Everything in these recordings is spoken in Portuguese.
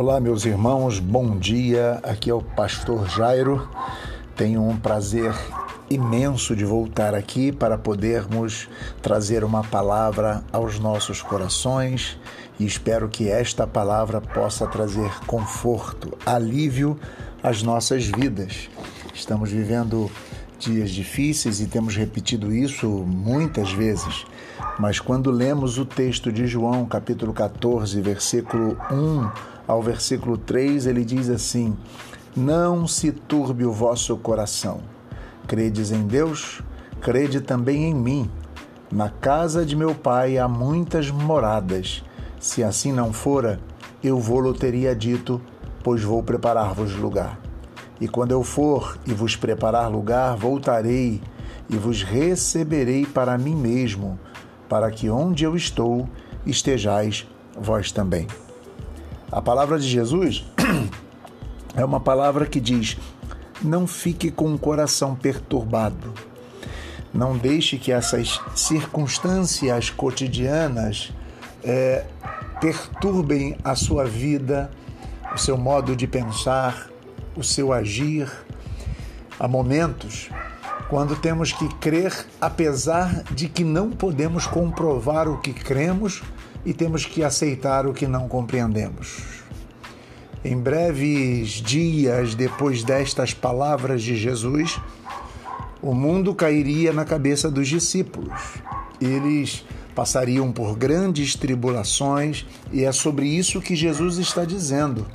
Olá, meus irmãos, bom dia. Aqui é o Pastor Jairo. Tenho um prazer imenso de voltar aqui para podermos trazer uma palavra aos nossos corações e espero que esta palavra possa trazer conforto, alívio às nossas vidas. Estamos vivendo dias difíceis e temos repetido isso muitas vezes. Mas quando lemos o texto de João, capítulo 14, versículo 1 ao versículo 3, ele diz assim: Não se turbe o vosso coração. Credes em Deus, crede também em mim. Na casa de meu pai há muitas moradas. Se assim não fora, eu vou-lo teria dito, pois vou preparar-vos lugar. E quando eu for e vos preparar lugar, voltarei e vos receberei para mim mesmo, para que onde eu estou estejais vós também. A palavra de Jesus é uma palavra que diz: não fique com o coração perturbado. Não deixe que essas circunstâncias cotidianas é, perturbem a sua vida, o seu modo de pensar, o seu agir. Há momentos quando temos que crer apesar de que não podemos comprovar o que cremos e temos que aceitar o que não compreendemos. Em breves dias depois destas palavras de Jesus, o mundo cairia na cabeça dos discípulos. Eles passariam por grandes tribulações e é sobre isso que Jesus está dizendo.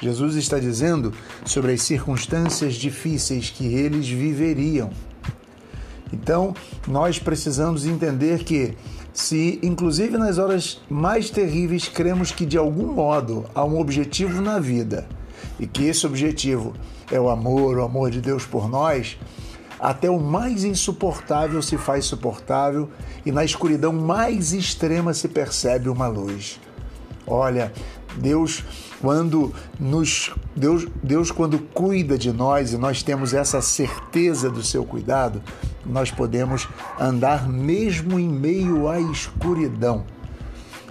Jesus está dizendo sobre as circunstâncias difíceis que eles viveriam. Então, nós precisamos entender que se, inclusive nas horas mais terríveis, cremos que de algum modo há um objetivo na vida e que esse objetivo é o amor, o amor de Deus por nós, até o mais insuportável se faz suportável e na escuridão mais extrema se percebe uma luz. Olha, Deus quando nos Deus, Deus quando cuida de nós e nós temos essa certeza do seu cuidado, nós podemos andar mesmo em meio à escuridão.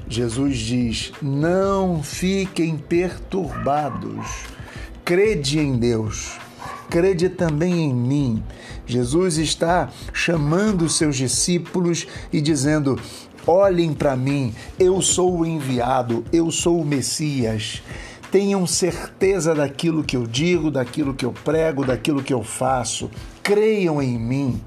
Jesus diz: Não fiquem perturbados. Crede em Deus. Crede também em mim. Jesus está chamando os seus discípulos e dizendo: Olhem para mim, eu sou o enviado, eu sou o Messias. Tenham certeza daquilo que eu digo, daquilo que eu prego, daquilo que eu faço. Creiam em mim.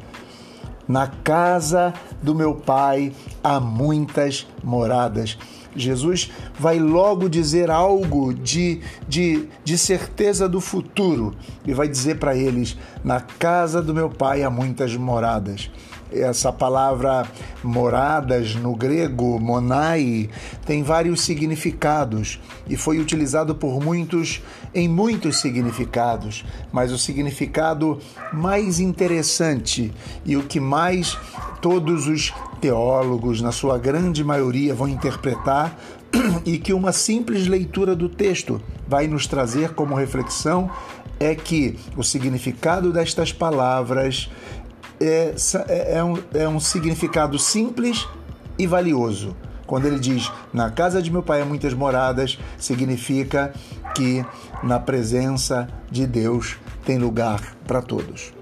Na casa do meu pai há muitas moradas. Jesus vai logo dizer algo de, de, de certeza do futuro e vai dizer para eles: Na casa do meu pai há muitas moradas. Essa palavra moradas no grego, monai, tem vários significados e foi utilizado por muitos em muitos significados, mas o significado mais interessante e o que mais todos os teólogos, na sua grande maioria, vão interpretar e que uma simples leitura do texto vai nos trazer como reflexão é que o significado destas palavras é, é, é, um, é um significado simples e valioso. Quando ele diz na casa de meu pai há muitas moradas, significa que na presença de Deus tem lugar para todos.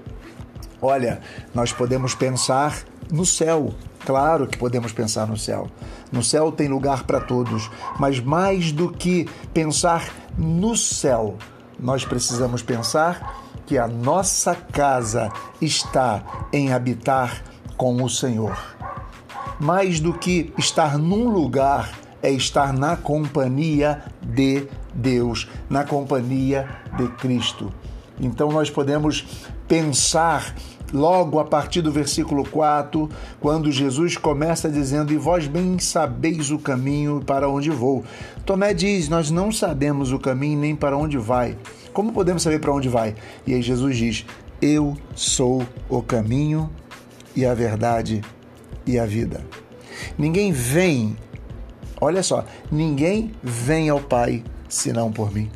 Olha, nós podemos pensar no céu, claro que podemos pensar no céu. No céu tem lugar para todos, mas mais do que pensar no céu, nós precisamos pensar que a nossa casa está em habitar com o Senhor. Mais do que estar num lugar, é estar na companhia de Deus, na companhia de Cristo. Então nós podemos pensar logo a partir do versículo 4, quando Jesus começa dizendo: E vós bem sabeis o caminho para onde vou. Tomé diz: Nós não sabemos o caminho nem para onde vai. Como podemos saber para onde vai? E aí Jesus diz: Eu sou o caminho e a verdade e a vida. Ninguém vem, olha só, ninguém vem ao Pai senão por mim.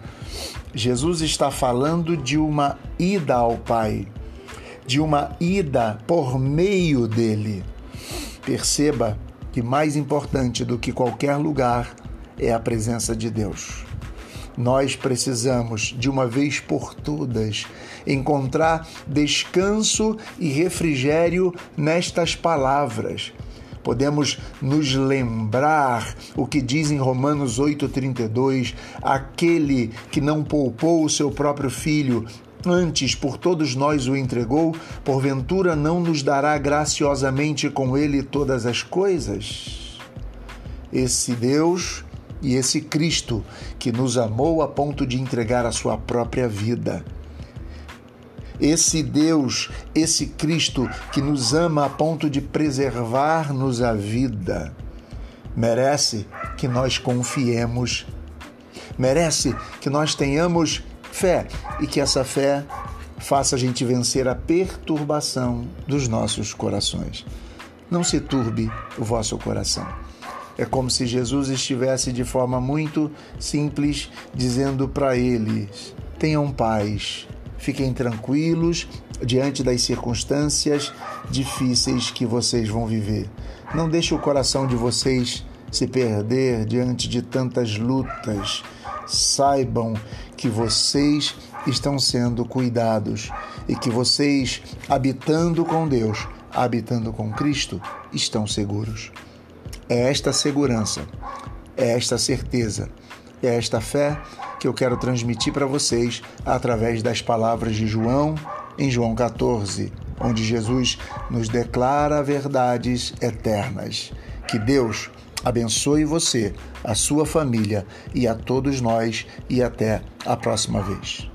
Jesus está falando de uma ida ao Pai, de uma ida por meio dele. Perceba que mais importante do que qualquer lugar é a presença de Deus. Nós precisamos, de uma vez por todas, encontrar descanso e refrigério nestas palavras podemos nos lembrar o que diz em Romanos 8,32: aquele que não poupou o seu próprio filho, antes por todos nós o entregou, porventura não nos dará graciosamente com ele todas as coisas? Esse Deus e esse Cristo que nos amou a ponto de entregar a sua própria vida. Esse Deus, esse Cristo que nos ama a ponto de preservar-nos a vida, merece que nós confiemos, merece que nós tenhamos fé e que essa fé faça a gente vencer a perturbação dos nossos corações. Não se turbe o vosso coração. É como se Jesus estivesse de forma muito simples dizendo para eles: tenham paz, Fiquem tranquilos diante das circunstâncias difíceis que vocês vão viver. Não deixe o coração de vocês se perder diante de tantas lutas. Saibam que vocês estão sendo cuidados e que vocês, habitando com Deus, habitando com Cristo, estão seguros. É esta segurança, é esta certeza, é esta fé que eu quero transmitir para vocês através das palavras de João em João 14, onde Jesus nos declara verdades eternas. Que Deus abençoe você, a sua família e a todos nós e até a próxima vez.